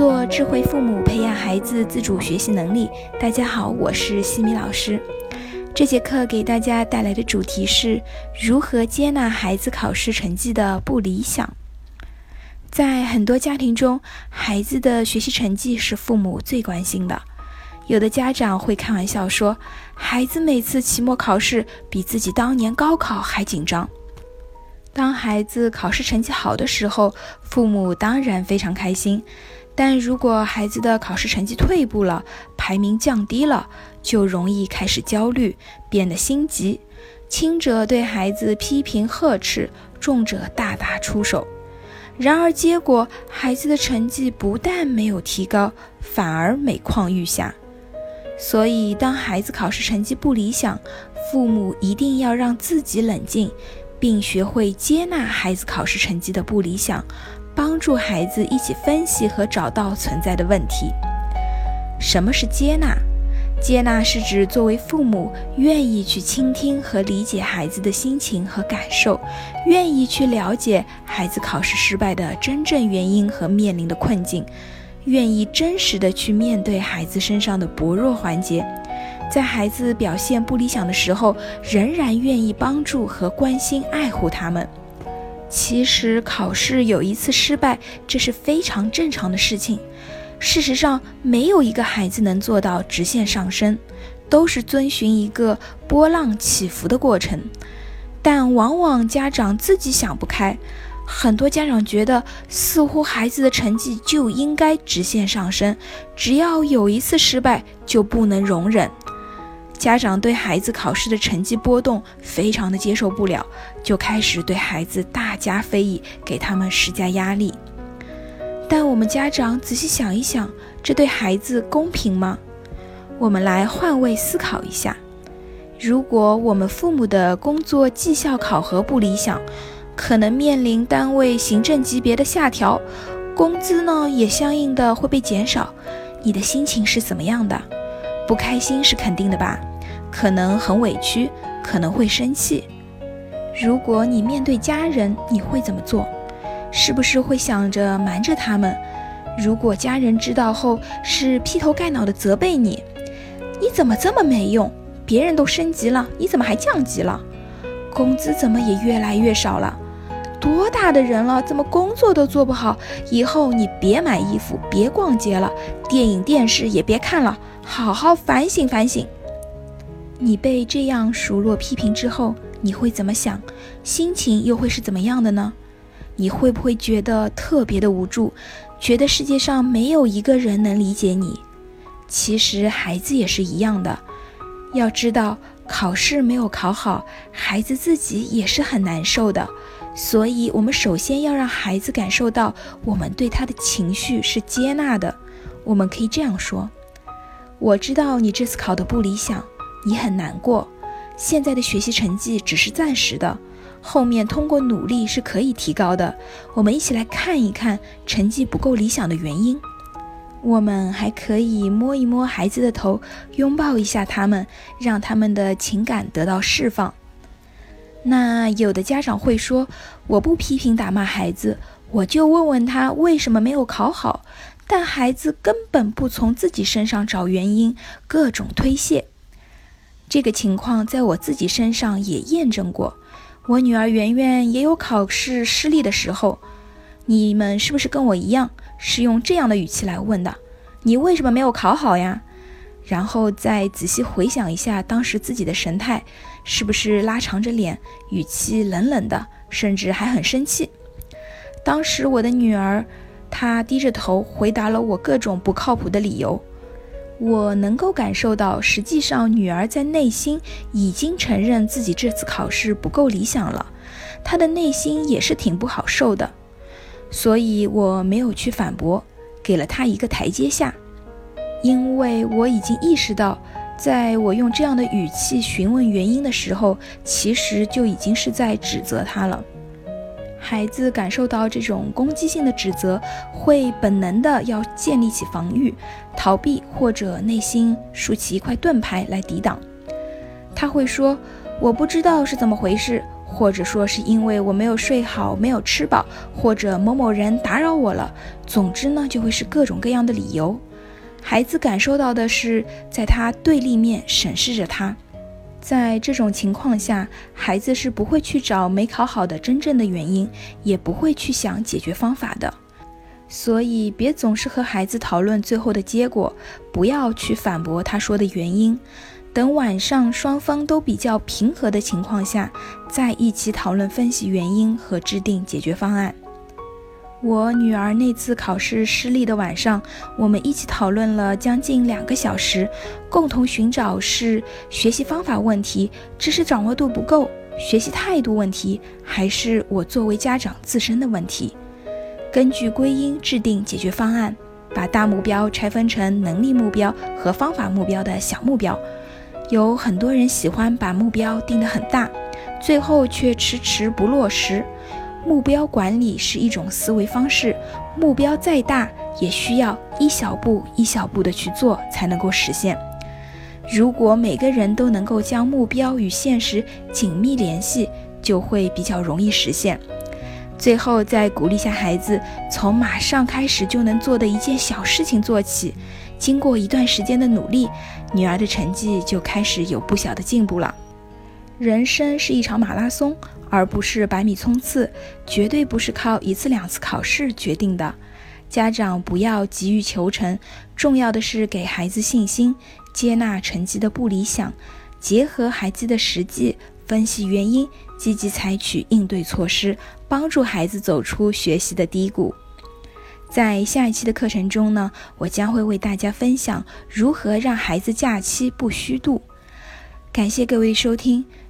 做智慧父母，培养孩子自主学习能力。大家好，我是西米老师。这节课给大家带来的主题是如何接纳孩子考试成绩的不理想。在很多家庭中，孩子的学习成绩是父母最关心的。有的家长会开玩笑说，孩子每次期末考试比自己当年高考还紧张。当孩子考试成绩好的时候，父母当然非常开心；但如果孩子的考试成绩退步了，排名降低了，就容易开始焦虑，变得心急，轻者对孩子批评呵斥，重者大打出手。然而，结果孩子的成绩不但没有提高，反而每况愈下。所以，当孩子考试成绩不理想，父母一定要让自己冷静。并学会接纳孩子考试成绩的不理想，帮助孩子一起分析和找到存在的问题。什么是接纳？接纳是指作为父母，愿意去倾听和理解孩子的心情和感受，愿意去了解孩子考试失败的真正原因和面临的困境，愿意真实的去面对孩子身上的薄弱环节。在孩子表现不理想的时候，仍然愿意帮助和关心、爱护他们。其实考试有一次失败，这是非常正常的事情。事实上，没有一个孩子能做到直线上升，都是遵循一个波浪起伏的过程。但往往家长自己想不开，很多家长觉得，似乎孩子的成绩就应该直线上升，只要有一次失败，就不能容忍。家长对孩子考试的成绩波动非常的接受不了，就开始对孩子大加非议，给他们施加压力。但我们家长仔细想一想，这对孩子公平吗？我们来换位思考一下：如果我们父母的工作绩效考核不理想，可能面临单位行政级别的下调，工资呢也相应的会被减少，你的心情是怎么样的？不开心是肯定的吧？可能很委屈，可能会生气。如果你面对家人，你会怎么做？是不是会想着瞒着他们？如果家人知道后是劈头盖脑的责备你，你怎么这么没用？别人都升级了，你怎么还降级了？工资怎么也越来越少了？多大的人了，怎么工作都做不好？以后你别买衣服，别逛街了，电影电视也别看了，好好反省反省。你被这样数落批评之后，你会怎么想？心情又会是怎么样的呢？你会不会觉得特别的无助，觉得世界上没有一个人能理解你？其实孩子也是一样的。要知道，考试没有考好，孩子自己也是很难受的。所以，我们首先要让孩子感受到，我们对他的情绪是接纳的。我们可以这样说：“我知道你这次考得不理想。”你很难过，现在的学习成绩只是暂时的，后面通过努力是可以提高的。我们一起来看一看成绩不够理想的原因。我们还可以摸一摸孩子的头，拥抱一下他们，让他们的情感得到释放。那有的家长会说：“我不批评打骂孩子，我就问问他为什么没有考好。”但孩子根本不从自己身上找原因，各种推卸。这个情况在我自己身上也验证过，我女儿圆圆也有考试失利的时候。你们是不是跟我一样，是用这样的语气来问的？你为什么没有考好呀？然后再仔细回想一下当时自己的神态，是不是拉长着脸，语气冷冷的，甚至还很生气？当时我的女儿，她低着头回答了我各种不靠谱的理由。我能够感受到，实际上女儿在内心已经承认自己这次考试不够理想了，她的内心也是挺不好受的，所以我没有去反驳，给了她一个台阶下，因为我已经意识到，在我用这样的语气询问原因的时候，其实就已经是在指责她了。孩子感受到这种攻击性的指责，会本能的要建立起防御、逃避，或者内心竖起一块盾牌来抵挡。他会说：“我不知道是怎么回事，或者说是因为我没有睡好、没有吃饱，或者某某人打扰我了。总之呢，就会是各种各样的理由。孩子感受到的是，在他对立面审视着他。在这种情况下，孩子是不会去找没考好的真正的原因，也不会去想解决方法的。所以，别总是和孩子讨论最后的结果，不要去反驳他说的原因。等晚上双方都比较平和的情况下，再一起讨论分析原因和制定解决方案。我女儿那次考试失利的晚上，我们一起讨论了将近两个小时，共同寻找是学习方法问题、知识掌握度不够、学习态度问题，还是我作为家长自身的问题。根据归因制定解决方案，把大目标拆分成能力目标和方法目标的小目标。有很多人喜欢把目标定得很大，最后却迟迟不落实。目标管理是一种思维方式，目标再大，也需要一小步一小步的去做，才能够实现。如果每个人都能够将目标与现实紧密联系，就会比较容易实现。最后再鼓励下孩子，从马上开始就能做的一件小事情做起，经过一段时间的努力，女儿的成绩就开始有不小的进步了。人生是一场马拉松。而不是百米冲刺，绝对不是靠一次两次考试决定的。家长不要急于求成，重要的是给孩子信心，接纳成绩的不理想，结合孩子的实际分析原因，积极采取应对措施，帮助孩子走出学习的低谷。在下一期的课程中呢，我将会为大家分享如何让孩子假期不虚度。感谢各位收听。